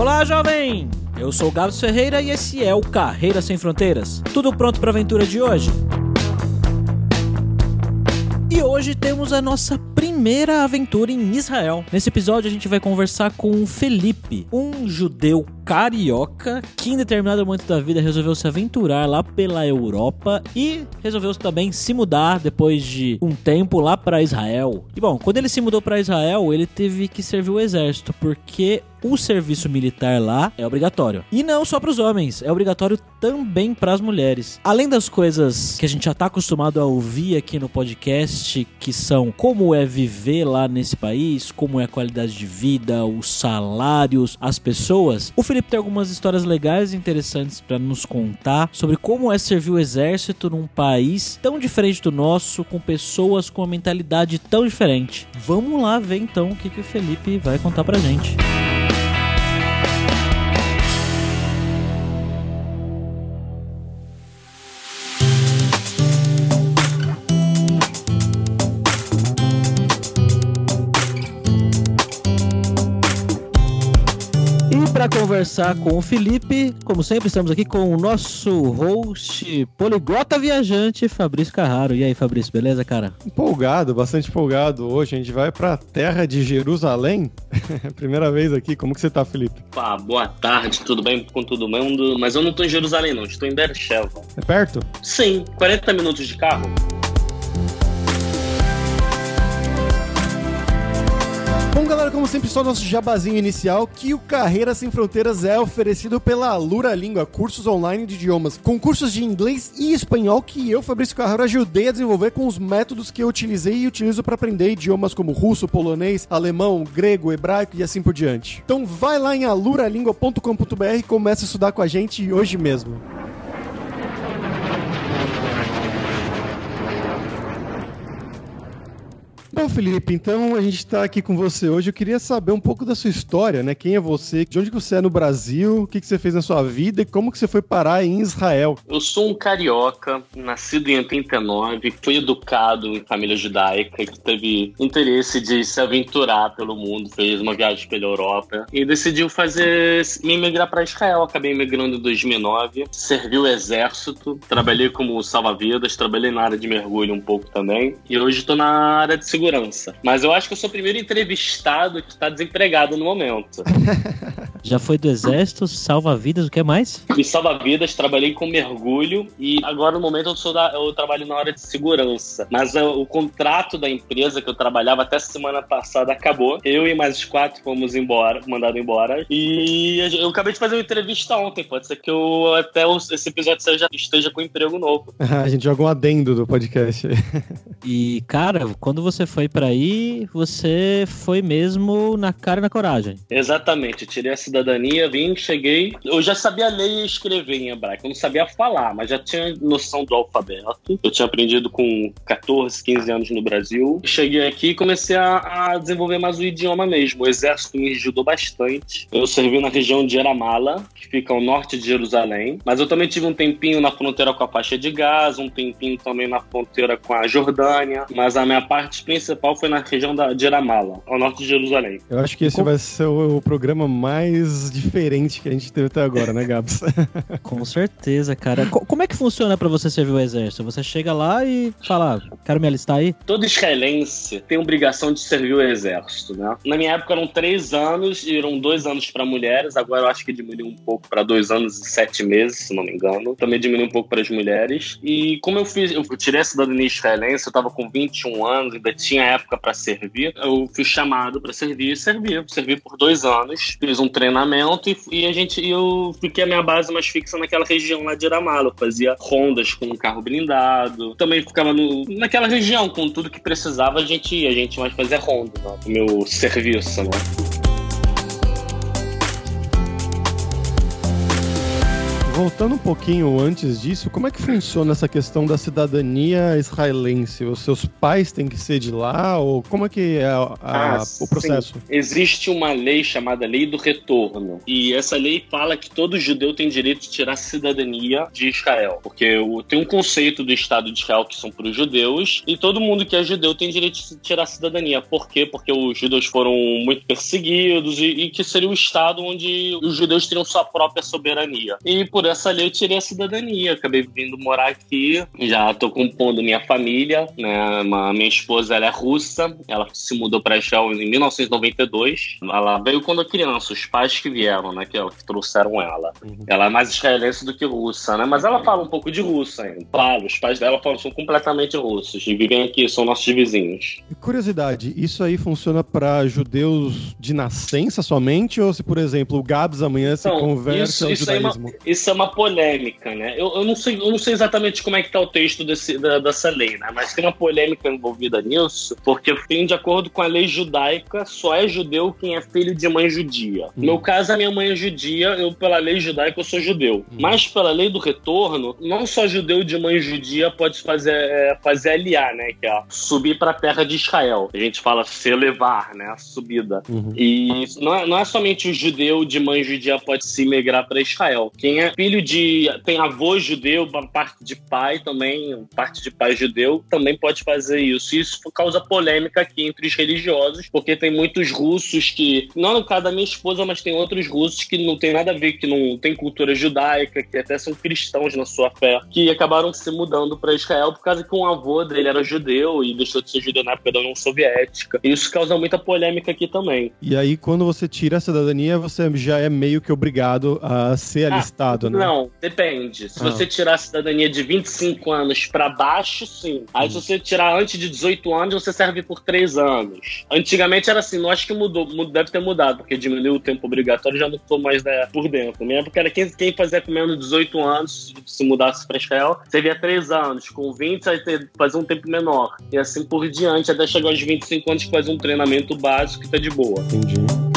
Olá, jovem! Eu sou Gabs Ferreira e esse é o Carreira Sem Fronteiras. Tudo pronto para a aventura de hoje? E hoje temos a nossa primeira aventura em Israel. Nesse episódio a gente vai conversar com Felipe, um judeu carioca que em determinado momento da vida resolveu se aventurar lá pela Europa e resolveu também se mudar depois de um tempo lá para Israel. E bom, quando ele se mudou para Israel, ele teve que servir o exército porque o serviço militar lá é obrigatório. E não só para os homens, é obrigatório também para as mulheres. Além das coisas que a gente já está acostumado a ouvir aqui no podcast, que são como é viver lá nesse país, como é a qualidade de vida, os salários, as pessoas, o Felipe tem algumas histórias legais e interessantes para nos contar sobre como é servir o exército num país tão diferente do nosso, com pessoas com uma mentalidade tão diferente. Vamos lá ver então o que, que o Felipe vai contar pra gente. para conversar com o Felipe, como sempre, estamos aqui com o nosso host poliglota viajante, Fabrício Carraro. E aí, Fabrício, beleza, cara? Empolgado, bastante empolgado. Hoje a gente vai para a terra de Jerusalém. Primeira vez aqui. Como que você tá, Felipe? Pá, boa tarde, tudo bem com todo mundo? Mas eu não tô em Jerusalém, não. Estou em Beersheba. É perto? Sim, 40 minutos de carro. Bom, galera, como sempre, só nosso jabazinho inicial, que o Carreira Sem Fronteiras é oferecido pela Lura Língua, cursos online de idiomas, com cursos de inglês e espanhol que eu, Fabrício Carraro, ajudei a desenvolver com os métodos que eu utilizei e utilizo para aprender idiomas como russo, polonês, alemão, grego, hebraico e assim por diante. Então vai lá em aluralingua.com.br e começa a estudar com a gente hoje mesmo. Felipe, então a gente está aqui com você hoje. Eu queria saber um pouco da sua história, né? Quem é você? De onde você é no Brasil? O que, que você fez na sua vida? E como que você foi parar em Israel? Eu sou um carioca, nascido em 89, fui educado em família judaica, que teve interesse de se aventurar pelo mundo, fez uma viagem pela Europa e decidiu fazer me emigrar para Israel. Acabei emigrando em 2009, servi o exército, trabalhei como salva-vidas, trabalhei na área de mergulho um pouco também e hoje estou na área de segurança segurança. Mas eu acho que eu sou o primeiro entrevistado que está desempregado no momento. Já foi do exército, salva-vidas, o que mais? E salva-vidas, trabalhei com mergulho e agora no momento eu, sou da, eu trabalho na área de segurança. Mas o, o contrato da empresa que eu trabalhava até semana passada acabou. Eu e mais quatro fomos embora, mandado embora. E eu acabei de fazer uma entrevista ontem. Pode ser que eu até esse episódio seja, esteja com emprego novo. a gente joga um adendo do podcast. e, cara, quando você foi para aí, você foi mesmo na cara e na coragem. Exatamente. Tirei a cidadania, vim, cheguei. Eu já sabia ler e escrever em hebraico. Eu não sabia falar, mas já tinha noção do alfabeto. Eu tinha aprendido com 14, 15 anos no Brasil. Cheguei aqui e comecei a, a desenvolver mais o idioma mesmo. O exército me ajudou bastante. Eu servi na região de Eramala, que fica ao norte de Jerusalém. Mas eu também tive um tempinho na fronteira com a faixa de Gaza, um tempinho também na fronteira com a Jordânia. Mas a minha parte principal principal foi na região da, de Ramala, ao norte de Jerusalém. Eu acho que esse vai ser o, o, programa mais diferente que a gente teve até agora, né, Gabs? Com certeza, cara. como é que funciona para você servir o exército? Você chega lá e fala, ah, quero me alistar aí? Todo israelense tem obrigação de servir o exército, né? Na minha época eram três anos e eram dois anos para mulheres, agora eu acho que diminuiu um pouco para dois anos e sete meses, se não me engano. Também diminuiu um pouco para as mulheres. E como eu fiz, eu tirei a cidadania israelense, eu tava com 21 anos, ainda tinha tinha época para servir, eu fui chamado para servir e servi. Servi por dois anos, fiz um treinamento e, e, a gente, eu fiquei a minha base mais fixa naquela região lá de Iramalo. fazia rondas com um carro blindado. Também ficava no, naquela região, com tudo que precisava, a gente ia. A gente mais fazia ronda, né? meu serviço, né? Voltando um pouquinho antes disso, como é que funciona essa questão da cidadania israelense? Os seus pais têm que ser de lá? Ou como é que é a, a, Ah, o processo? sim. Existe uma lei chamada Lei do Retorno. E essa lei fala que todo judeu tem direito de tirar cidadania de Israel. Porque tem um conceito do Estado de Israel que são para os judeus, e todo mundo que é judeu tem direito de tirar cidadania. Por quê? Porque os judeus foram muito perseguidos e, e que seria o Estado onde os judeus teriam sua própria soberania. E por essa lei eu tirei a cidadania. Acabei vindo morar aqui, já tô compondo minha família, né? Minha esposa ela é russa, ela se mudou para Israel em 1992. Ela veio quando criança, os pais que vieram, né? Que, que trouxeram ela. Ela é mais israelense do que russa, né? Mas ela fala um pouco de russo ainda. Claro, os pais dela falam, são completamente russos e vivem aqui, são nossos vizinhos. Curiosidade, isso aí funciona para judeus de nascença somente? Ou se, por exemplo, o Gabs amanhã se Então, converte isso- ao isso aí é uma- judaísmo? Isso é uma polêmica, né? Eu, eu, não, sei, eu não sei exatamente como é que tá o texto desse, da- dessa lei, né? Mas tem uma polêmica envolvida nisso, porque tem, de acordo com a lei judaica, só é judeu quem é filho de mãe judia. No meu caso, a minha mãe é judia, eu, pela lei judaica, eu sou judeu. Mas pela lei do retorno, não só judeu de mãe judia pode fazer, é, fazer aliar, né? Que é subir para a terra de Israel. A gente fala se levar, né? A subida. Uhum. E não é, não é somente o judeu de mãe judia pode se migrar para Israel. Quem é filho de. tem avô judeu, uma parte de pai também, parte de pai judeu, também pode fazer isso. Isso causa polêmica aqui entre os religiosos, porque tem muitos russos que. Não no caso da minha esposa, mas tem outros russos que não tem nada a ver, que não tem cultura judaica, que até são cristãos na sua fé, que acabaram se mudando para Israel por causa que um avô dele era judeu e deixou de ser judeu na época da União Soviética. E isso causa muita polêmica aqui também. E aí, quando você tira a cidadania, você já é meio que obrigado a ser Ah, alistado, né? Não, depende. Se Ah. você tirar a cidadania de 25 anos pra baixo, sim. Aí se você tirar antes de 18 anos, você serve por 3 anos. Antigamente era assim, não acho que mudou, mu- deve ter mudado, porque diminuiu o tempo obrigatório, já não tô mais né, por dentro. Na minha época era quem, quem fazia com menos de 18 anos, se mudasse pra Israel, servia 3 anos. Com 20, aí ter- fazia um tempo menor. E assim por diante, até chegar aos 25 anos, que faz um treinamento básico que tá de boa. Entendi.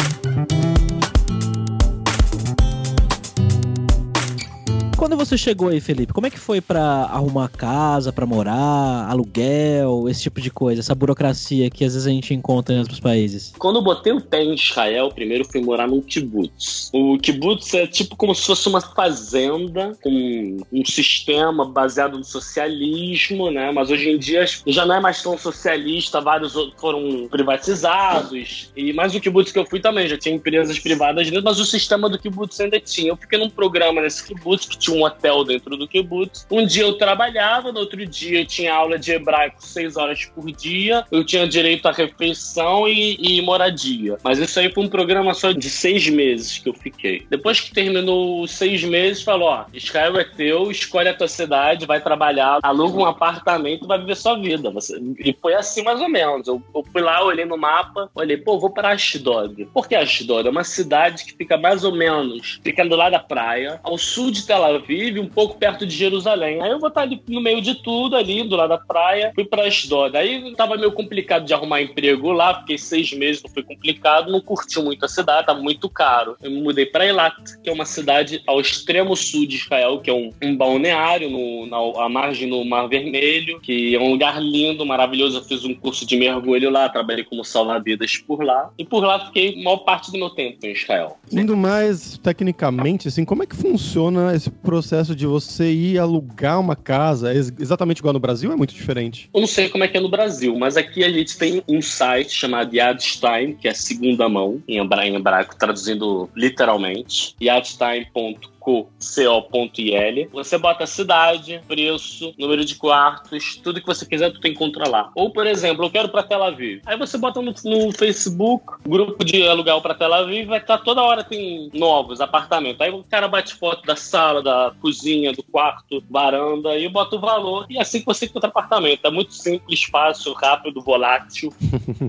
Quando você chegou aí, Felipe, como é que foi pra arrumar casa, pra morar, aluguel, esse tipo de coisa, essa burocracia que às vezes a gente encontra em outros países? Quando eu botei o pé em Israel, primeiro fui morar num kibbutz. O kibbutz é tipo como se fosse uma fazenda com um sistema baseado no socialismo, né? Mas hoje em dia já não é mais tão socialista, vários foram privatizados. E mais o kibbutz que eu fui também, já tinha empresas privadas dentro, mas o sistema do kibbutz ainda tinha. Eu fiquei num programa nesse kibbutz que tinha um hotel dentro do kibbutz. Um dia eu trabalhava, no outro dia eu tinha aula de hebraico seis horas por dia, eu tinha direito à refeição e, e moradia. Mas isso aí foi um programa só de seis meses que eu fiquei. Depois que terminou os seis meses, falou: ó, Israel é teu, escolhe a tua cidade, vai trabalhar, aluga um apartamento, vai viver sua vida. Você- E foi assim mais ou menos. Eu, eu fui lá, olhei no mapa, olhei, pô, vou para Ashdod. Por que Ashdod? É uma cidade que fica mais ou menos, fica do lado da praia, ao sul de Tel Aviv, um pouco perto de Jerusalém. Aí eu vou estar ali no meio de tudo, ali do lado da praia, fui para Ashdod. Aí tava meio complicado de arrumar emprego lá, fiquei seis meses, não foi complicado, não curti muito a cidade, tava muito caro. Eu mudei para Eilat, que é uma cidade ao extremo sul de Israel, que é um, um balneário no, na à margem do Mar Vermelho, que é um lugar lindo, maravilhoso. Eu fiz um curso de mergulho lá, trabalhei como salva-vidas por lá. E por lá fiquei a maior parte do meu tempo em Israel. Indo mais tecnicamente, assim, como é que funciona esse processo de você ir alugar uma casa? É ex- exatamente igual no Brasil? É muito diferente. Eu não sei como é que é no Brasil, mas aqui a gente tem um site chamado Yadstein, que é segunda mão, em hebra- em hebraico, traduzindo literalmente, yadstein.co co.il. Você bota a cidade, preço, número de quartos, tudo que você quiser, tu tem que controlar. Ou, por exemplo, eu quero para Tel Aviv. Aí você bota no, no Facebook, grupo de aluguel para Tel Aviv, vai estar toda hora tem novos apartamentos. Aí o cara bate foto da sala, da cozinha, do quarto, varanda e bota o valor. E assim que você encontra apartamento. É muito simples, fácil, rápido, volátil.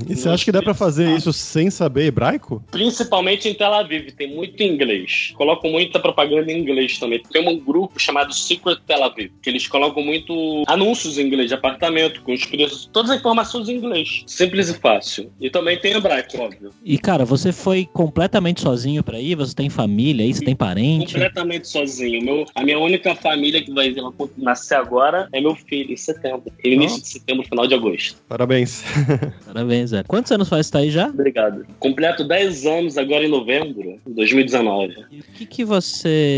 E você acha que dá pra fazer isso sem saber hebraico? Principalmente em Tel Aviv, tem muito inglês. Colocam muita propaganda propaganda em inglês também. Tem um grupo chamado Secret Tel Aviv, que eles colocam muito anúncios em inglês de apartamento, com os preços, todas as informações em inglês. Simples e fácil. E também tem hebraico, óbvio. E, cara, você foi completamente sozinho pra ir? Você tem família aí? Você tem parente? Completamente sozinho. Meu, a minha única família que vai nascer agora é meu filho, em setembro. Início de setembro, final de agosto. Parabéns. Parabéns, Zé. Quantos anos faz que tá aí já? Obrigado. Completo 10 anos agora em novembro, 2019. E o que, que você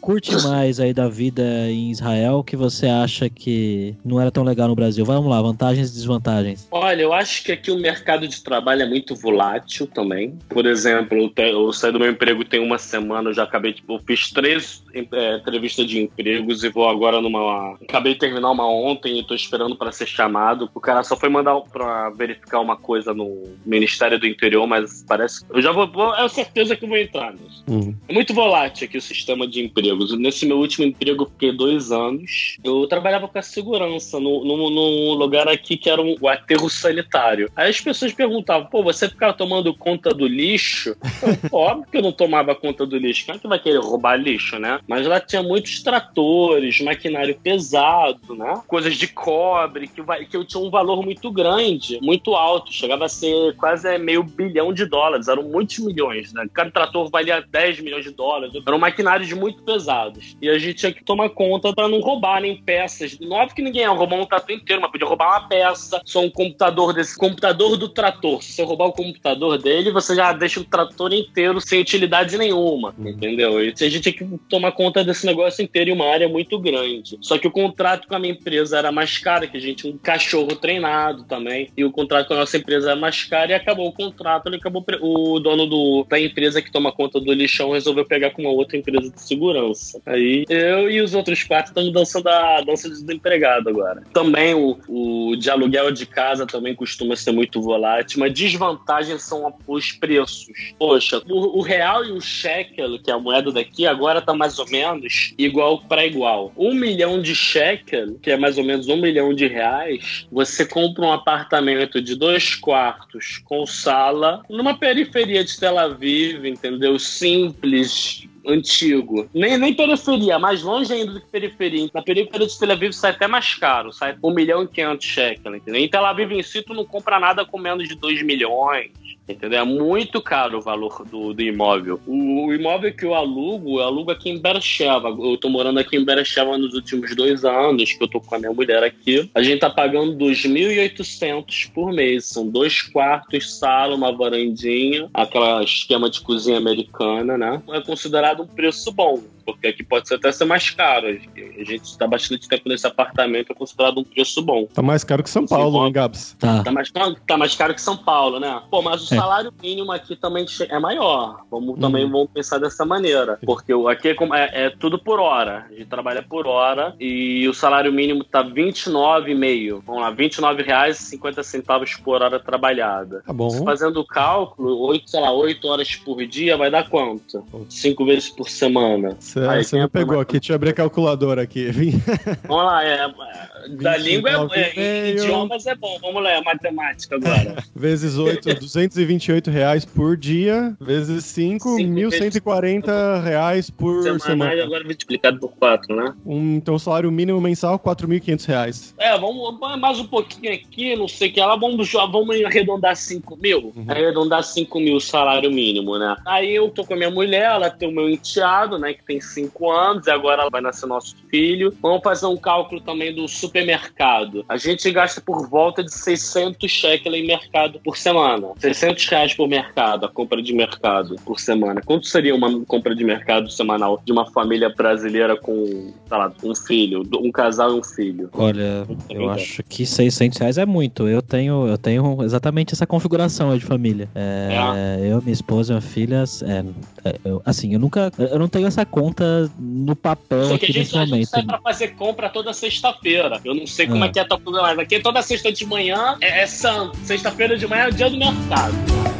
curte mais aí da vida em Israel que você acha que não era tão legal no Brasil? Vamos lá, vantagens e desvantagens. Olha, eu acho que aqui o mercado de trabalho é muito volátil também. Por exemplo, eu saí do meu emprego tem uma semana, eu já acabei, tipo, eu fiz três é, entrevistas de empregos e vou agora numa. Acabei de terminar uma ontem e tô esperando para ser chamado. O cara só foi mandar pra verificar uma coisa no Ministério do Interior, mas parece. Eu já vou. vou é certeza que eu vou entrar nisso. Uhum. É muito volátil aqui o sistema de empregos. Nesse meu último emprego, eu fiquei dois anos. Eu trabalhava com a segurança num, num lugar aqui que era um, o aterro sanitário. Aí as pessoas perguntavam: pô, você ficava tomando conta do lixo? Eu, Óbvio que eu não tomava conta do lixo. Quem é que vai querer roubar lixo, né? Mas lá tinha muitos tratores, maquinário pesado, né? Coisas de cobre, que, que tinha um valor muito grande, muito alto. Chegava a ser quase meio bilhão de dólares. Eram muitos milhões, né? Cada trator valia 10 milhões de dólares. Eram maquinários muito pesados. E a gente tinha que tomar conta para não roubarem peças. Não é que ninguém ia roubar um trator inteiro, mas podia roubar uma peça, só um computador desse computador do trator. Se você roubar o computador dele, você já deixa o trator inteiro sem utilidade nenhuma, uhum. entendeu? E a gente tinha que tomar conta desse negócio inteiro em uma área muito grande. Só que o contrato com a minha empresa era mais caro, que a gente tinha um cachorro treinado também, e o contrato com a nossa empresa era mais caro e acabou o contrato, ele acabou o dono do, da empresa que toma conta do lixão resolveu pegar com uma outra empresa de segurança. Aí eu e os outros quatro estamos dançando a dança de desempregado agora. Também o, o de aluguel de casa também costuma ser muito volátil, mas desvantagens são os preços. Poxa, o, o real e o shekel, que é a moeda daqui, agora tá mais ou menos igual para igual. Um milhão de shekel, que é mais ou menos um milhão de reais, você compra um apartamento de dois quartos com sala numa periferia de Tel Aviv, entendeu? Simples, antigo. Nem, nem periferia, mais longe ainda do que periferia. Na periferia de Tel Aviv sai até mais caro, sai 1 milhão e 500 shekels, entendeu? Em Tel Aviv em si, tu não compra nada com menos de 2 milhões. Entendeu? É muito caro o valor do, do imóvel. O, o, imóvel que eu alugo, eu alugo aqui em Bercheva. Eu tô morando aqui em Bercheva nos últimos dois anos, que eu tô com a minha mulher aqui. A gente tá pagando 2.800 por mês. São dois quartos, sala, uma varandinha, aquela esquema de cozinha americana, né? É considerado um preço bom porque aqui pode até ser mais caro. A gente está bastante tempo nesse apartamento, é considerado um preço bom. Tá mais caro que São Paulo, hein, Gabs? Tá. Tá mais, tá mais caro que São Paulo, né? Pô, mas o é. salário mínimo aqui também é maior. Vamos, hum. Também vamos pensar dessa maneira. Porque aqui é, é, é, tudo por hora. A gente trabalha por hora e o salário mínimo tá R$29,5. Vamos lá, R$29,50 por hora trabalhada. Tá bom. Fazendo o cálculo, 8, sei lá, 8 horas por dia vai dar quanto? 5 vezes por semana. Você, você me pegou aqui, deixa eu abrir a calculadora aqui. Vamos lá, é, da língua é, é idiomas é bom. Vamos lá, é matemática agora. vezes 8, 228 reais por dia, vezes 5, 1.140 reais por semana. semana. agora multiplicado por 4, né? Um, então, o salário mínimo mensal, 4.500 reais. É, vamos mais um pouquinho aqui, não sei o que lá, vamos, vamos arredondar 5 mil? Uhum. Arredondar 5 mil o salário mínimo, né? Aí eu tô com a minha mulher, ela tem o meu enteado, né, que tem 5 anos, e agora vai nascer nosso filho. Vamos fazer um cálculo também do supermercado. A gente gasta por volta de 600 shekels em mercado por semana. 600 reais por mercado, a compra de mercado por semana. Quanto seria uma compra de mercado semanal de uma família brasileira com, sei lá, um filho, um casal e um filho? Olha, eu acho que 600 reais é muito. Eu tenho, eu tenho exatamente essa configuração de família. É, é. Eu, minha esposa e minha filha, é, é, assim, eu nunca, eu não tenho essa conta no papel aqui nesse momento. A gente sai pra fazer compra toda sexta-feira. Eu não sei como é, é que é a tua mas aqui toda sexta de manhã é, é santo. Sexta-feira de manhã é o dia do mercado.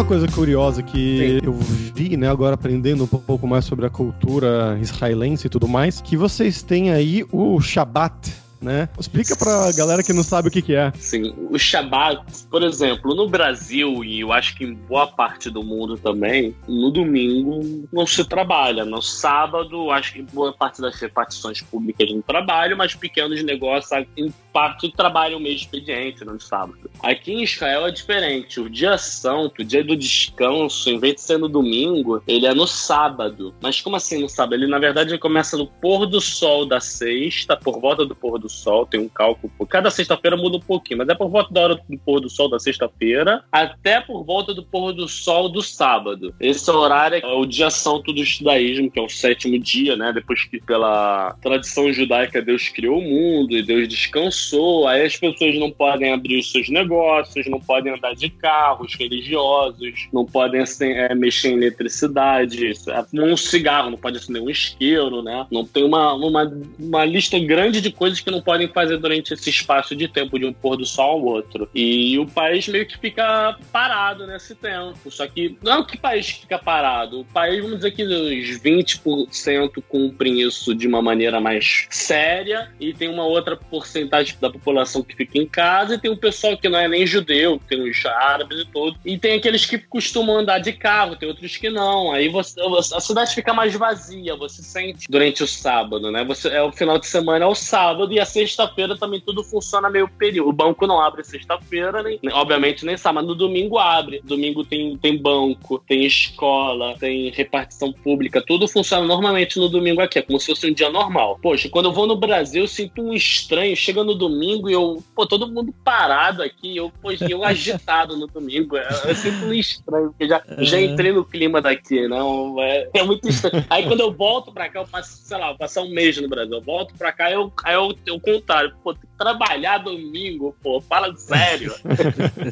Uma coisa curiosa que Sim. eu vi, né, agora aprendendo um pouco mais sobre a cultura israelense e tudo mais, que vocês têm aí o Shabbat, né? Explica pra galera que não sabe o que, que é. Sim, o Shabat, por exemplo, no Brasil, e eu acho que em boa parte do mundo também, no domingo não se trabalha. No sábado, acho que boa parte das repartições públicas não trabalham, mas pequenos negócios, em parte, trabalham o mês expediente no sábado. Aqui em Israel é diferente. O dia santo, o dia do descanso, em vez de ser no domingo, ele é no sábado. Mas como assim no sábado? Ele, na verdade, começa no pôr do sol da sexta, por volta do pôr do sol, tem um cálculo. Cada sexta-feira muda um pouquinho, mas é por volta da hora do pôr do sol da sexta-feira até por volta do pôr do sol do sábado. Esse horário é o dia santo do judaísmo, que é o sétimo dia, né? Depois que pela tradição judaica Deus criou o mundo e Deus descansou, aí as pessoas não podem abrir os seus negócios, não podem andar de carros religiosos, não podem assim, é, mexer em eletricidade, um cigarro, não pode acender um isqueiro, né? Não tem uma, uma, uma lista grande de coisas que não podem fazer durante esse espaço de tempo de um pôr do sol ao outro. E o país meio que fica parado nesse tempo. Só que não é o que o país fica parado. O país, vamos dizer que os 20% cumprem isso de uma maneira mais séria e tem uma outra porcentagem da população que fica em casa e tem um pessoal que não é nem judeu, tem os árabes e tudo. E tem aqueles que costumam andar de carro, tem outros que não. Aí você, a cidade fica mais vazia, você sente durante o sábado, né? Você, é o final de semana, é o sábado e a sexta-feira também tudo funciona meio período. O banco não abre sexta-feira, nem, obviamente nem sábado, mas no domingo abre. Domingo tem, tem banco, tem escola, tem repartição pública, tudo funciona normalmente no domingo aqui, é como se fosse um dia normal. Poxa, quando eu vou no Brasil, eu sinto um estranho. Chega no domingo e eu, pô, todo mundo parado aqui, eu, poxa, eu agitado no domingo. Eu, eu sinto um estranho, porque já, já é. entrei no clima daqui, não? É, é muito estranho. Aí quando eu volto pra cá, eu passo, sei lá, passar um mês no Brasil. Eu volto pra cá, eu, aí eu, eu o contrário. Pô, trabalhar domingo, pô, fala sério.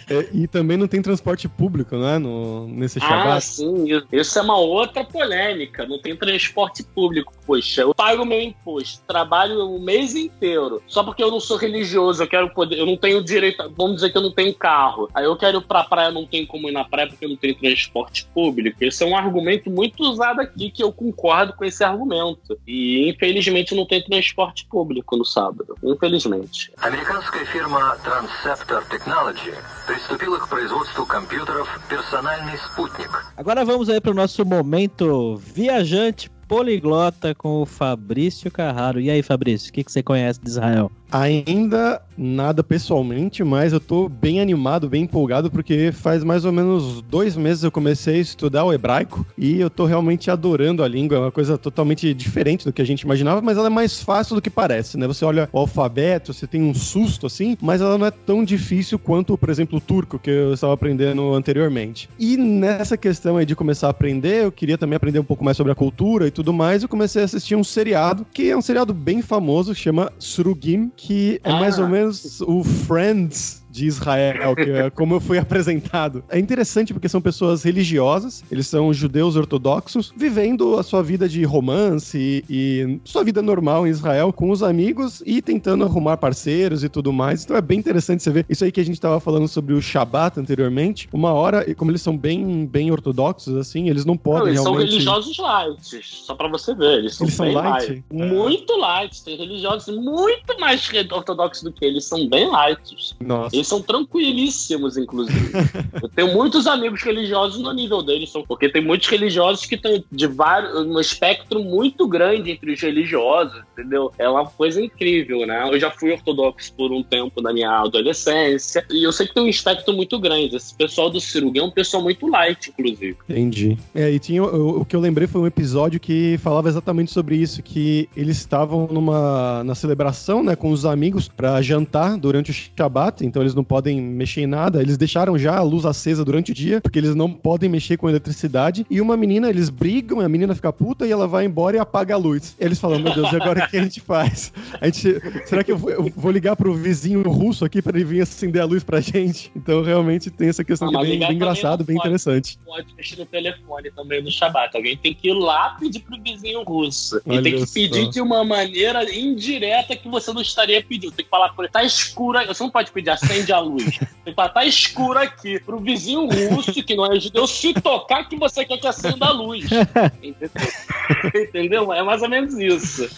é, e também não tem transporte público, né, no, nesse Shabbat. Ah, sim, isso é uma outra polêmica, não tem transporte público Poxa, eu pago meu imposto, trabalho o mês inteiro, só porque eu não sou religioso, eu quero poder, eu não tenho direito, vamos dizer que eu não tenho carro, aí eu quero ir pra praia, não tenho como ir na praia porque eu não tenho transporte público. Esse é um argumento muito usado aqui, que eu concordo com esse argumento. E, infelizmente, não tem transporte público no sábado infelizmente. Американская фирма Transceptor Technology приступила к производству компьютеров «Персональный спутник». Agora vamos aí para o nosso momento viajante poliglota com o Fabrício Carraro. E aí, Fabrício, o que, que você conhece de Israel? Ainda nada pessoalmente, mas eu tô bem animado, bem empolgado, porque faz mais ou menos dois meses eu comecei a estudar o hebraico e eu tô realmente adorando a língua. É uma coisa totalmente diferente do que a gente imaginava, mas ela é mais fácil do que parece, né? Você olha o alfabeto, você tem um susto assim, mas ela não é tão difícil quanto, por exemplo, o turco, que eu estava aprendendo anteriormente. E nessa questão aí de começar a aprender, eu queria também aprender um pouco mais sobre a cultura e tudo mais, eu comecei a assistir um seriado, que é um seriado bem famoso, chama Surugim, que é mais ou ah. menos o Friends de Israel, que é como eu fui apresentado. É interessante porque são pessoas religiosas, eles são judeus ortodoxos, vivendo a sua vida de romance e, e sua vida normal em Israel com os amigos e tentando arrumar parceiros e tudo mais. Então é bem interessante você ver isso aí que a gente estava falando sobre o Shabat anteriormente. Uma hora, como eles são bem, bem ortodoxos, assim, eles não podem não, eles realmente... são religiosos light, só pra você ver. Eles são, eles são light? light. É. Muito light. Tem religiosos muito mais ortodoxos do que eles, são bem light. Nossa. Eles são tranquilíssimos, inclusive. eu tenho muitos amigos religiosos no nível deles, porque tem muitos religiosos que estão de vários, um espectro muito grande entre os religiosos, entendeu? É uma coisa incrível, né? Eu já fui ortodoxo por um tempo na minha adolescência, e eu sei que tem um espectro muito grande. Esse pessoal do Ciruguê é um pessoal muito light, inclusive. Entendi. É, e tinha, o, o que eu lembrei foi um episódio que falava exatamente sobre isso, que eles estavam numa na celebração, né, com os amigos para jantar durante o Shabat, então eles não podem mexer em nada. Eles deixaram já a luz acesa durante o dia, porque eles não podem mexer com eletricidade. E uma menina, eles brigam, a menina fica puta e ela vai embora e apaga a luz. Eles falam, meu Deus, e agora o que a gente faz? A gente, será que eu vou, eu vou ligar pro vizinho russo aqui para ele vir acender a luz pra gente? Então realmente tem essa questão ah, que é bem, bem engraçado, bem pode, interessante. Pode mexer no telefone também no Shabat. Alguém tem que ir lá pedir pro vizinho russo. Olha e tem que só. pedir de uma maneira indireta que você não estaria pedindo. Tem que falar por ele, tá escuro aí. Você não pode pedir a senha acende a luz. Tá, tá escuro aqui. Pro vizinho russo, que não é judeu, se tocar que você quer que acenda a luz. Entendeu? Entendeu? É mais ou menos isso.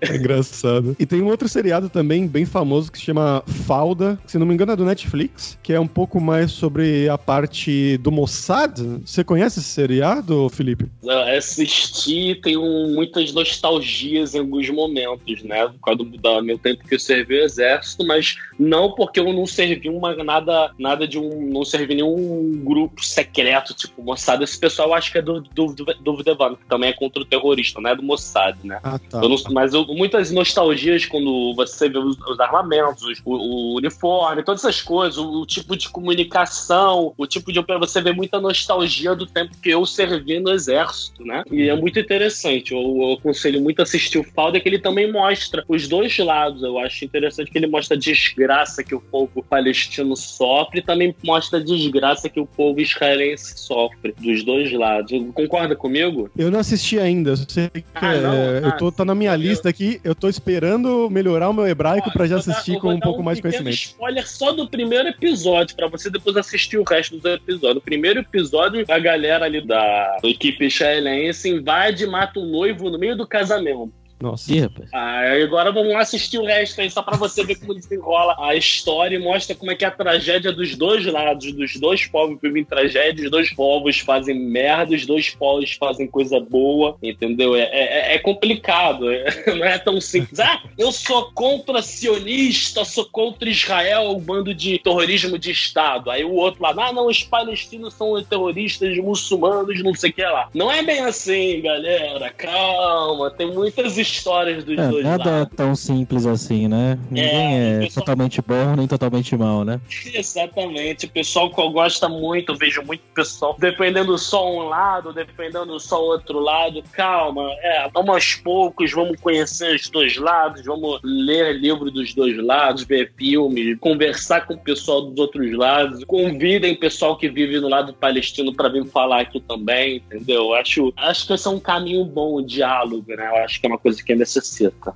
É engraçado. E tem um outro seriado também bem famoso que se chama Falda, que, se não me engano é do Netflix, que é um pouco mais sobre a parte do Mossad. Você conhece esse seriado, Felipe? Eu assisti, tenho muitas nostalgias em alguns momentos, né? Por causa do meu tempo que eu servi o exército, mas não porque eu não servi uma nada, nada de um. não servi nenhum grupo secreto, tipo Mossad. Esse pessoal eu acho que é do, do, do, do Devan, que também é contra o terrorista, não é do Mossad, né? Ah, tá. Eu não- mas eu- muitas nostalgias quando você vê os, os armamentos, os- o, o uniforme, todas essas coisas, o, o tipo de comunicação, o tipo de. Você vê muita nostalgia do tempo que eu servi no exército, né? E é muito interessante. Eu, eu aconselho muito a assistir o Falda, que ele também mostra os dois lados. Eu acho interessante que ele mostra a desgraça que o povo palestino sofre e também mostra a desgraça que o povo israelense sofre, dos dois lados. Concorda comigo? Eu não assisti ainda. Eu sei que Ah, não? é, eu tô, tá na minha lista aqui. Eu tô esperando melhorar o meu hebraico pra já dar- assistir eu com um dar pouco mais de conhecimento. spoiler só do primeiro episódio, pra você depois assistir o resto dos episódios. No primeiro episódio, a galera ali da equipe israelense invade e mata um noivo no meio do casamento. Nossa. Ih, rapaz. Ah, agora vamos lá assistir o resto aí, só pra você ver como desenrola a história e mostra como é que é a tragédia dos dois lados, dos dois povos vivem tragédia, os dois povos fazem merda, os dois povos fazem coisa boa, entendeu? É, é, é complicado, é- não é tão simples. Ah, eu sou contra sionista, sou contra Israel, o bando de terrorismo de Estado. Aí o outro lá, ah, não, os palestinos são terroristas muçulmanos, não sei o que lá. Não é bem assim, galera, calma, tem muitas histórias dos É, dois nada lados. tão simples assim, né? Ninguém É, é, o pessoal- totalmente bom nem totalmente mal, né? Exatamente. O pessoal que eu gosto muito, eu vejo muito pessoal dependendo só um lado, dependendo só outro lado. Calma, é, vamos aos poucos, vamos conhecer os dois lados, vamos ler livro dos dois lados, ver filme, conversar com o pessoal dos outros lados. Convidem pessoal que vive no lado palestino para vir falar aqui também, entendeu? Acho, acho que esse é um caminho bom, o diálogo, né? Eu acho que é uma coisa que necessita.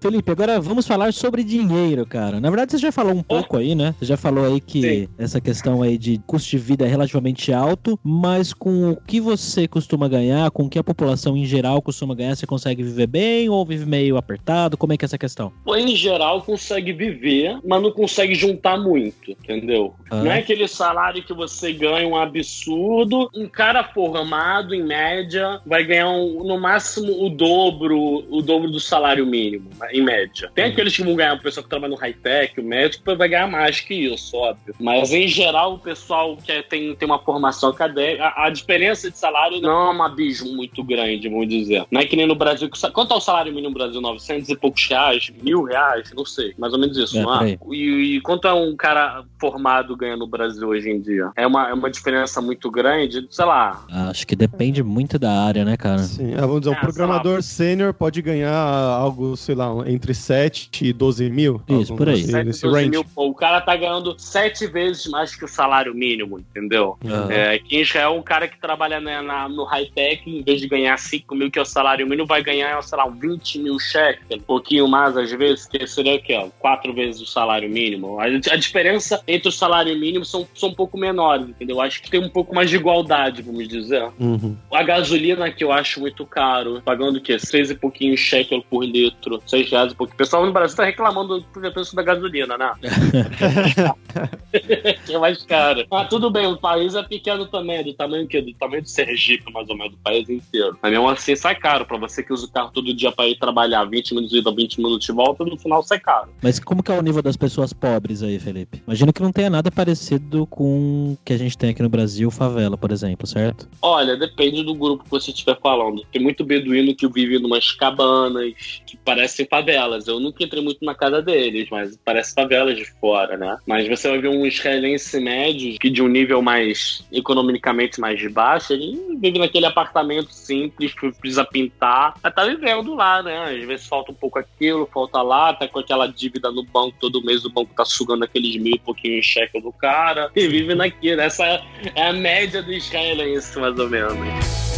Felipe, agora vamos falar sobre dinheiro, cara. Na verdade, você já falou um pouco aí, né? Você já falou aí que Sim. essa questão aí de custo de vida é relativamente alto, mas com o que você costuma ganhar, com o que a população em geral costuma ganhar, você consegue viver bem ou vive meio apertado? Como é que é essa questão? Pô, em geral, consegue viver, mas não consegue juntar muito, entendeu? Ah. Não é aquele salário que você ganha um absurdo. Um cara formado, em média, vai ganhar um- no máximo o dobro, o dobro do salário mínimo, né, em média. Tem aqueles que vão ganhar, o pessoal que trabalha no high-tech, o médico, vai ganhar mais que isso, óbvio. Mas, em geral, o pessoal que é- tem, tem uma formação acadêmica, a, a diferença de salário não é um abismo muito grande, vamos dizer. Não é que nem no Brasil. que Quanto é o salário mínimo no Brasil? 900 e poucos reais? Mil reais? Não sei. Mais ou menos isso, É, não é? E, e quanto é um cara formado ganha no Brasil hoje em dia? É uma, é uma diferença muito grande? Sei lá. Acho que depende muito da área, né, cara? Sim, ah, vamos dizer, um Ah, programador sênior pode ganhar algo, sei lá, entre 7 e 12 mil. Isso, por aí. nesse- 7, nesse 12 range. mil, pô, o cara tá ganhando sete vezes mais que o salário mínimo, entendeu? É, aqui em Israel, um cara que trabalha né, na- no high-tech, em vez de ganhar 5 mil, que é o salário mínimo, vai ganhar, sei lá, 20 mil cheques, um pouquinho mais às vezes, que seria o quê? ó? Quatro vezes o salário mínimo. A, a diferença entre o salário mínimo são, são um pouco menores, entendeu? Acho que tem um pouco mais de igualdade, vamos dizer. Uhum. A gasolina que eu acho muito caro, pagando o quê? Seis e pouquinho shekel por litro, seis reais e. O pessoal no Brasil tá reclamando do preço da gasolina, né? que é mais caro. Ah, tudo bem, o país é pequeno também, do tamanho que do tamanho do Sergipe, mais ou menos, do país inteiro. Mas mesmo assim sai caro, pra você que usa o carro todo dia pra ir trabalhar 20 minutos ida, 20 minutos de volta, no final sai caro. Mas como que é o nível das pessoas pobres aí, Felipe? Imagino que não tenha nada parecido com o que a gente tem aqui no Brasil, favela, por exemplo, certo? Olha, depende do grupo que você estiver falando. Tem muito beduíno que vive em umas cabanas que parecem favelas. Eu nunca entrei muito na casa deles, mas parece favelas de fora, né? Mas você vai ver um israelense médio que de um nível mais economicamente mais baixo, ele vive naquele apartamento simples que precisa pintar. Mas tá vivendo lá, né? Às vezes falta um pouco aquilo, falta lá, tá com aquela dívida no banco todo mês, o banco tá sugando aqueles mil e pouquinho em cheque do cara e vive naquilo. Essa é a média do israelense, mais ou menos.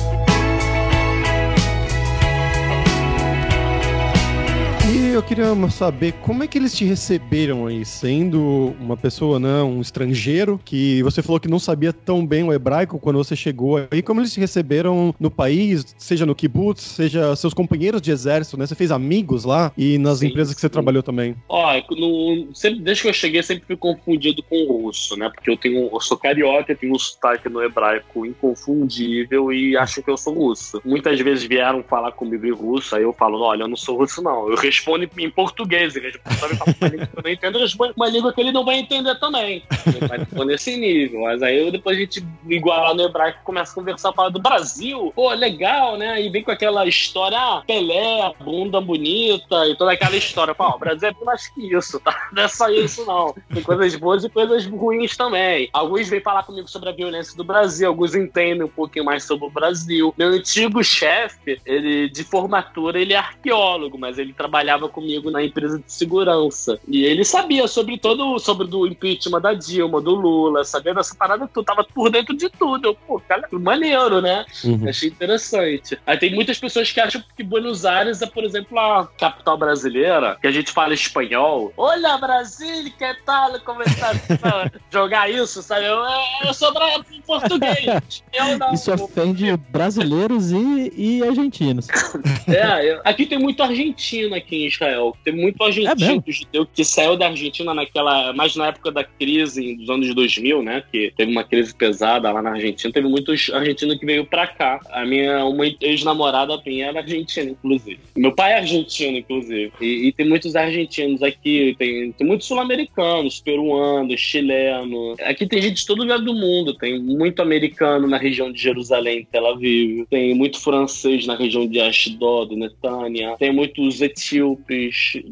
Eu queria saber como é que eles te receberam aí, sendo uma pessoa, né, um estrangeiro, que você falou que não sabia tão bem o hebraico quando você chegou aí, como eles te receberam no país, seja no kibbutz, seja seus companheiros de exército, né? Você fez amigos lá e nas Sim, empresas que você sim. trabalhou também. Ó, no- sempre, desde que eu cheguei, sempre fui confundido com o russo, né? Porque eu tenho, eu sou carioca, tenho um sotaque no hebraico inconfundível e acho que eu sou russo. Muitas vezes vieram falar comigo em russo, aí eu falo, olha, eu não sou russo, não. Eu respondo em português, ele responde uma língua que eu não entendo, uma língua que ele não vai entender também. Ele vai nesse nível. Mas aí depois a gente iguala no hebraico começa a conversar, fala do Brasil, pô, legal, né? E vem com aquela história, ah, Pelé, bunda bonita e toda aquela história. Pô, o Brasil é mais que isso, tá? Não é só isso, não. Tem coisas boas e coisas ruins também. Alguns vêm falar comigo sobre a violência do Brasil, alguns entendem um pouquinho mais sobre o Brasil. Meu antigo chefe, ele de formatura, ele é arqueólogo, mas ele trabalhava comigo na empresa de segurança. E ele sabia sobre todo, sobre do impeachment da Dilma, do Lula, sabia dessa parada tudo, tava por dentro de tudo. Eu, pô, cara, maneiro, né? Uhum. Achei interessante. Aí tem muitas pessoas que acham que Buenos Aires é, por exemplo, a capital brasileira, que a gente fala espanhol. Olha, Brasil, que tal? Como está? Jogar isso, sabe? Eu, eu sou português. Eu não. Isso ofende brasileiros e, e argentinos. É, eu- aqui tem muito argentino aqui em Israel. Tem muito É argentino mesmo? judeu que saiu da Argentina naquela. Mais na época da crise dos anos 2000, né? Que teve uma crise pesada lá na Argentina. Teve muitos argentinos que veio pra cá. A minha uma ex-namorada minha era argentina, inclusive. Meu pai é argentino, inclusive. E, e tem muitos argentinos aqui. Tem, tem muitos sul-americanos, peruanos, chilenos. Aqui tem gente de todo lugar do mundo. Tem muito americano na região de Jerusalém, Tel Aviv. Tem muito francês na região de Ashdod, Netânia. Tem muitos etíopes,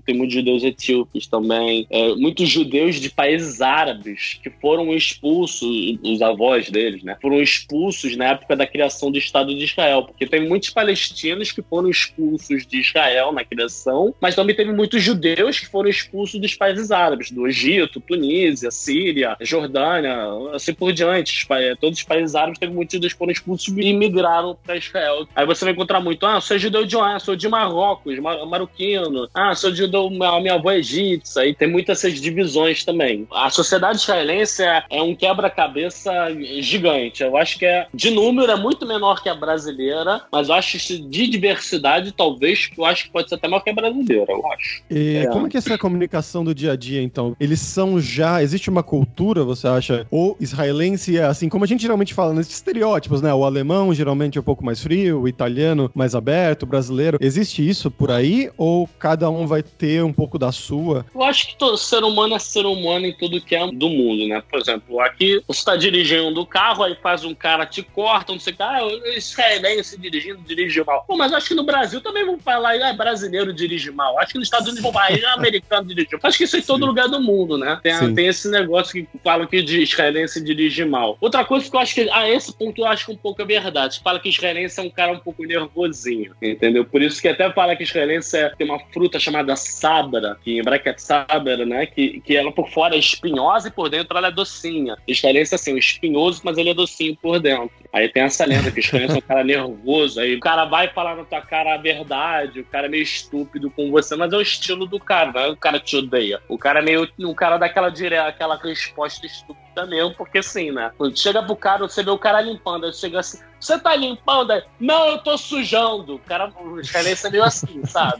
tem muitos judeus etíopes também. É, muitos judeus de países árabes que foram expulsos, os avós deles, né? Foram expulsos na época da criação do Estado de Israel. Porque tem muitos palestinos que foram expulsos de Israel na criação, mas também teve muitos judeus que foram expulsos dos países árabes, do Egito, Tunísia, Síria, Jordânia, assim por diante. Pa- Todos os países árabes teve muitos judeus que foram expulsos e migraram para Israel. Aí você vai encontrar muito, ah, sou judeu de onde? Ah, sou de Marrocos, mar marroquino. Ah, sou judeu, minha, minha avó é egípcia. Aí tem muitas essas divisões também. A sociedade israelense é, é um quebra-cabeça gigante. Eu acho que é, de número, é muito menor que a brasileira, mas eu acho que de diversidade, talvez, eu acho que pode ser até maior que a brasileira, eu acho. E É. como é que é essa comunicação do dia a dia, então? Eles são já. Existe uma cultura, você acha? Ou israelense é assim, como a gente geralmente fala nesses estereótipos, né? O alemão geralmente é um pouco mais frio, o italiano mais aberto, o brasileiro. Existe isso por aí? Ou cada um vai ter um pouco da sua? Eu acho que todo ser humano é ser humano em tudo que é do mundo, né? Por exemplo, aqui você tá dirigindo o carro, aí faz um cara, te corta, não sei o que, ah, israelense dirigindo, dirige mal. Pô, mas acho que no Brasil também vão falar, ah, brasileiro dirige mal. Acho que nos Estados Unidos vão falar, ah, americano dirige mal. Acho que isso é em todo Sim. lugar do mundo, né? Tem, Sim. tem esse negócio que falam que israelense dirige mal. Outra coisa que eu acho que, ah, esse ponto eu acho que um pouco é verdade. Fala que israelense é um cara um pouco nervosinho, entendeu? Por isso que até fala que israelense é, tem uma fruta chamada sabra, que em hebraico é sabra, né? Que, que ela por fora é espinhosa e por dentro ela é docinha. É assim, espinhoso, mas ele é docinho por dentro. Aí tem essa lenda que o israelense é um cara nervoso, aí o cara vai falar na tua cara a verdade, o cara é meio estúpido com você, mas é o estilo do cara, não é o cara te odeia. O cara é meio. O cara dá aquela, dire... aquela resposta estúpida mesmo, porque assim, né? Chega pro cara, você vê o cara limpando, aí chega assim, você tá limpando? Não, eu tô sujando. O cara, o israelense é meio assim, sabe?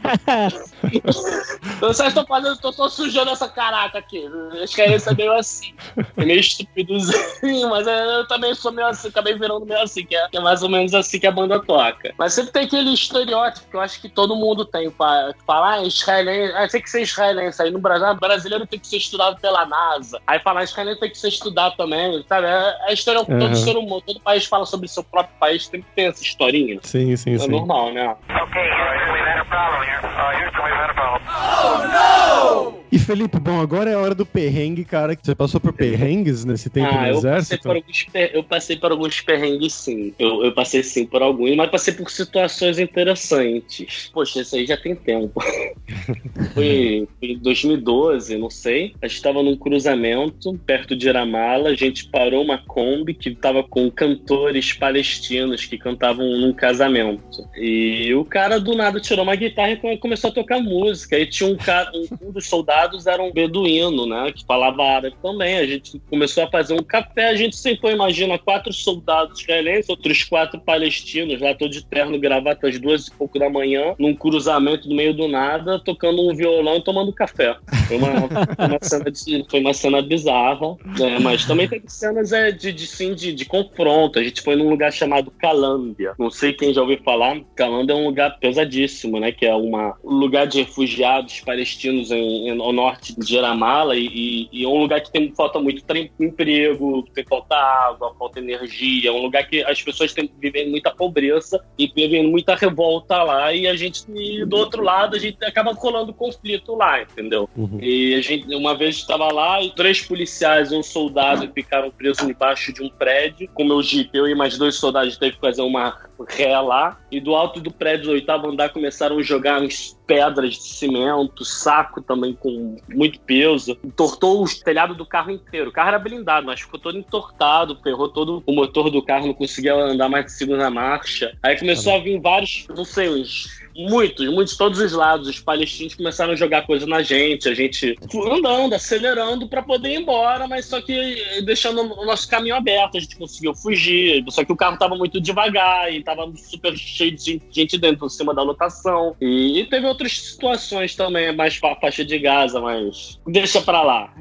Vocês estão fazendo, eu tô sujando essa caraca aqui. Acho que é meio assim. É meio estúpidozinho, mas eu também sou meio assim, acabei virando meio assim, que é, que é mais ou menos assim que a banda toca. Mas sempre tem aquele estereótipo que eu acho que todo mundo tem, pra falar ah, israelense, ah, tem que ser israelense. Aí no Brasil, ah, brasileiro tem que ser estudado pela NASA. Aí falar israelense tem que ser estudado também, sabe? É, é estereótipo, todo Uhum. ser humano, todo país fala sobre seu próprio país, tem que ter essa historinha. Sim, sim, É sim. normal, né? Okay, Houston, we've had a problem here. Uh, Houston, we've had a problem. E Felipe, bom, agora é a hora do perrengue, cara. Você passou por perrengues nesse tempo ah, no eu passei, exército? alguns, per- eu passei por alguns perrengues, sim. Eu, eu passei, sim, por alguns, mas passei por situações interessantes. Poxa, isso aí já tem tempo. foi, em 2012, não sei. A gente estava num cruzamento perto de Iramala. A gente parou uma Kombi que estava com cantores palestinos que cantavam num casamento. E o cara do nada tirou uma guitarra e come- começou a tocar música. E tinha um cara, um, um dos soldados era um beduíno, né? Que falava árabe também. A gente começou a fazer um café. A gente sentou, imagina, quatro soldados israelenses, outros quatro palestinos, lá todo de terno, gravata, às duas e pouco da manhã, num cruzamento no meio do nada, tocando um violão e tomando café. Foi uma, uma cena, de- foi uma cena bizarra, né? Mas também tem cenas é, de, de, sim, de, de confronto. A gente foi num lugar chamado Calâmbia. Não sei quem já ouviu falar. Calâmbia é um lugar pesadíssimo, né? Que é uma, um lugar de refugiados palestinos em, em- ao norte de Jeramala e, e- é um lugar que tem falta muito emprego, tem falta água, falta energia. É um lugar que as pessoas têm, vivem muita pobreza e vivem muita revolta lá. E a gente, e do outro lado, a gente acaba colando conflito lá, entendeu? Uhum. E a gente, uma vez estava lá e três policiais e um soldado ficaram presos embaixo de um prédio. Com meu jeep, eu e mais dois soldados teve que fazer uma ré lá. E do alto do prédio do oitavo andar começaram a jogar uns pedras de cimento, saco também com muito peso. Entortou o telhado do carro inteiro. O carro era blindado, mas ficou todo entortado, ferrou todo o motor do carro, não conseguia andar mais de segunda marcha. Aí começou a vir vários, não sei, uns Muitos, muitos, todos os lados. Os palestinos começaram a jogar coisa na gente, a gente andando, acelerando para poder ir embora, mas só que deixando o nosso caminho aberto. A gente conseguiu fugir, só que o carro tava muito devagar e tava super cheio de gente dentro, em cima da lotação. E, e teve outras situações também, mais pra faixa de Gaza, mas deixa pra lá.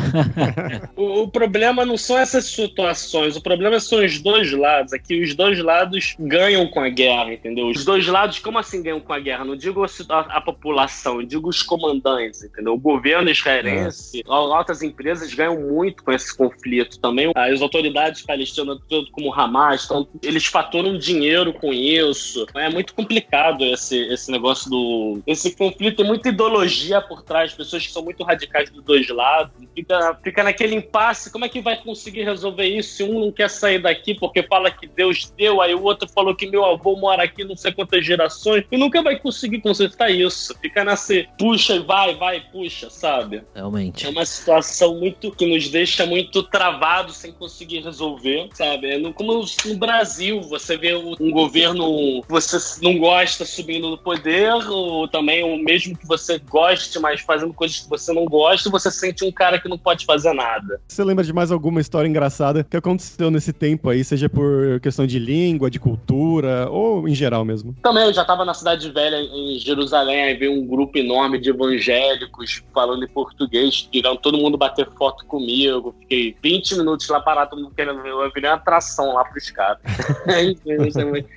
o, o problema não são essas situações, o problema são os dois lados. Aqui os dois lados ganham com a guerra, entendeu? Os dois lados, como assim ganham com a guerra? Não digo a, a população, digo os comandantes, entendeu? O governo israelense, altas empresas ganham muito com esse conflito também. As autoridades palestinas, tudo como Hamas, então, eles faturam dinheiro com isso. É muito complicado esse, esse negócio do. Esse conflito tem muita ideologia por trás, pessoas que são muito radicais dos dois lados. Fica, fica naquele impasse, como é que vai conseguir resolver isso se um não quer sair daqui porque fala que Deus deu, aí o outro falou que meu avô mora aqui não sei quantas gerações e nunca vai conseguir consertar isso. Fica nessa puxa e vai, vai, puxa, sabe? Realmente. É uma situação muito que nos deixa muito travados sem conseguir resolver, sabe? É no, como no Brasil, você vê um governo que você não gosta subindo no poder, ou também o mesmo que você goste, mas fazendo coisas que você não gosta, você sente um cara que não pode fazer nada. Você lembra de mais alguma história engraçada que aconteceu nesse tempo aí, seja por questão de língua, de cultura, ou em geral mesmo? Também, eu já estava na cidade velha, em Jerusalém, aí veio um grupo enorme de evangélicos falando em português, querendo todo mundo bater foto comigo. Fiquei 20 minutos lá parado, todo mundo querendo ver. Eu virei uma atração lá pros caras. é, muito-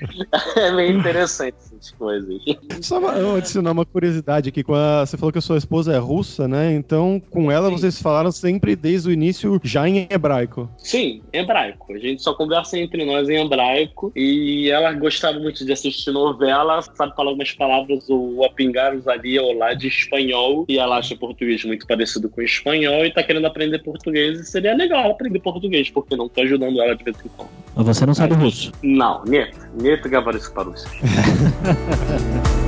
é meio interessante Coisas. não. Só adicionar uma curiosidade aqui. A, você falou que a sua esposa é russa, né? Então, com ela, Sim. vocês falaram sempre desde o início já em hebraico. Sim, hebraico. A gente só conversa entre nós em hebraico. E ela gostava muito de assistir novela, sabe falar algumas palavras, ou a pingaros ali ou lá de espanhol. E ela acha português muito parecido com espanhol e tá querendo aprender português. E seria legal aprender português, porque não tô ajudando ela de vez em quando. Mas você não sabe russo? Não, Neto. Neto Gavaris Parus.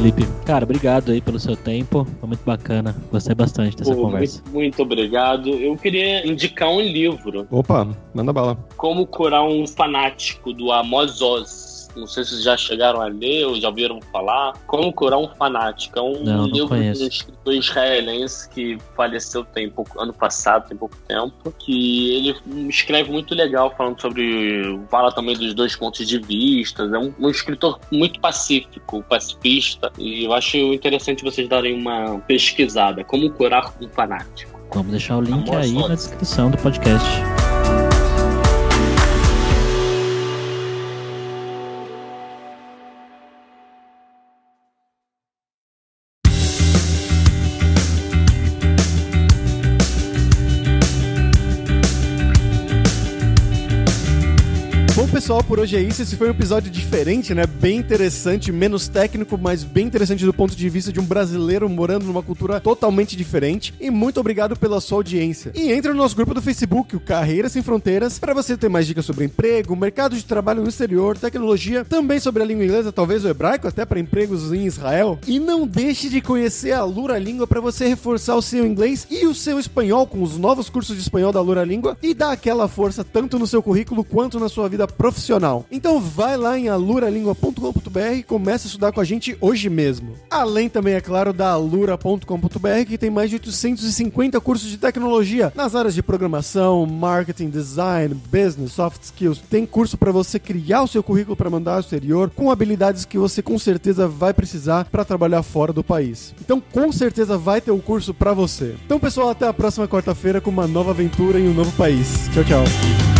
Felipe, cara, obrigado aí pelo seu tempo. Foi muito bacana. Gostei bastante dessa Pô, conversa. muito, muito obrigado. Eu queria indicar um livro, Opa, manda bala. Como Curar um Fanático, do Amos Oz. Não sei se vocês já chegaram a ler ou já ouviram falar. Como Curar um Fanático. É um Não, livro de um escritor israelense que faleceu tem pouco, ano passado, tem pouco tempo. Que ele escreve muito legal, falando sobre. Fala também dos dois pontos de vista. É um, um escritor muito pacífico, pacifista. E eu acho interessante vocês darem uma pesquisada. Como Curar um Fanático. Vamos deixar o link Amor aí na descrição do podcast. Por hoje é isso. Esse foi um episódio diferente, né? Bem interessante, menos técnico, mas bem interessante do ponto de vista de um brasileiro morando numa cultura totalmente diferente. E muito obrigado pela sua audiência. E entre no nosso grupo do Facebook, o Carreiras Sem Fronteiras, para você ter mais dicas sobre emprego, mercado de trabalho no exterior, tecnologia, também sobre a língua inglesa, talvez o hebraico, até para empregos em Israel. E não deixe de conhecer a Lura Língua para você reforçar o seu inglês e o seu espanhol com os novos cursos de espanhol da Lura Língua e dar aquela força tanto no seu currículo quanto na sua vida profissional. Então vai lá em aluralingua.com.br e comece a estudar com a gente hoje mesmo. Além também, é claro, da alura.com.br que tem mais de 850 cursos de tecnologia nas áreas de programação, marketing, design, business, soft skills. Tem curso para você criar o seu currículo para mandar ao exterior com habilidades que você com certeza vai precisar para trabalhar fora do país. Então, com certeza vai ter o um curso para você. Então, pessoal, até a próxima quarta-feira com uma nova aventura em um novo país. Tchau, tchau.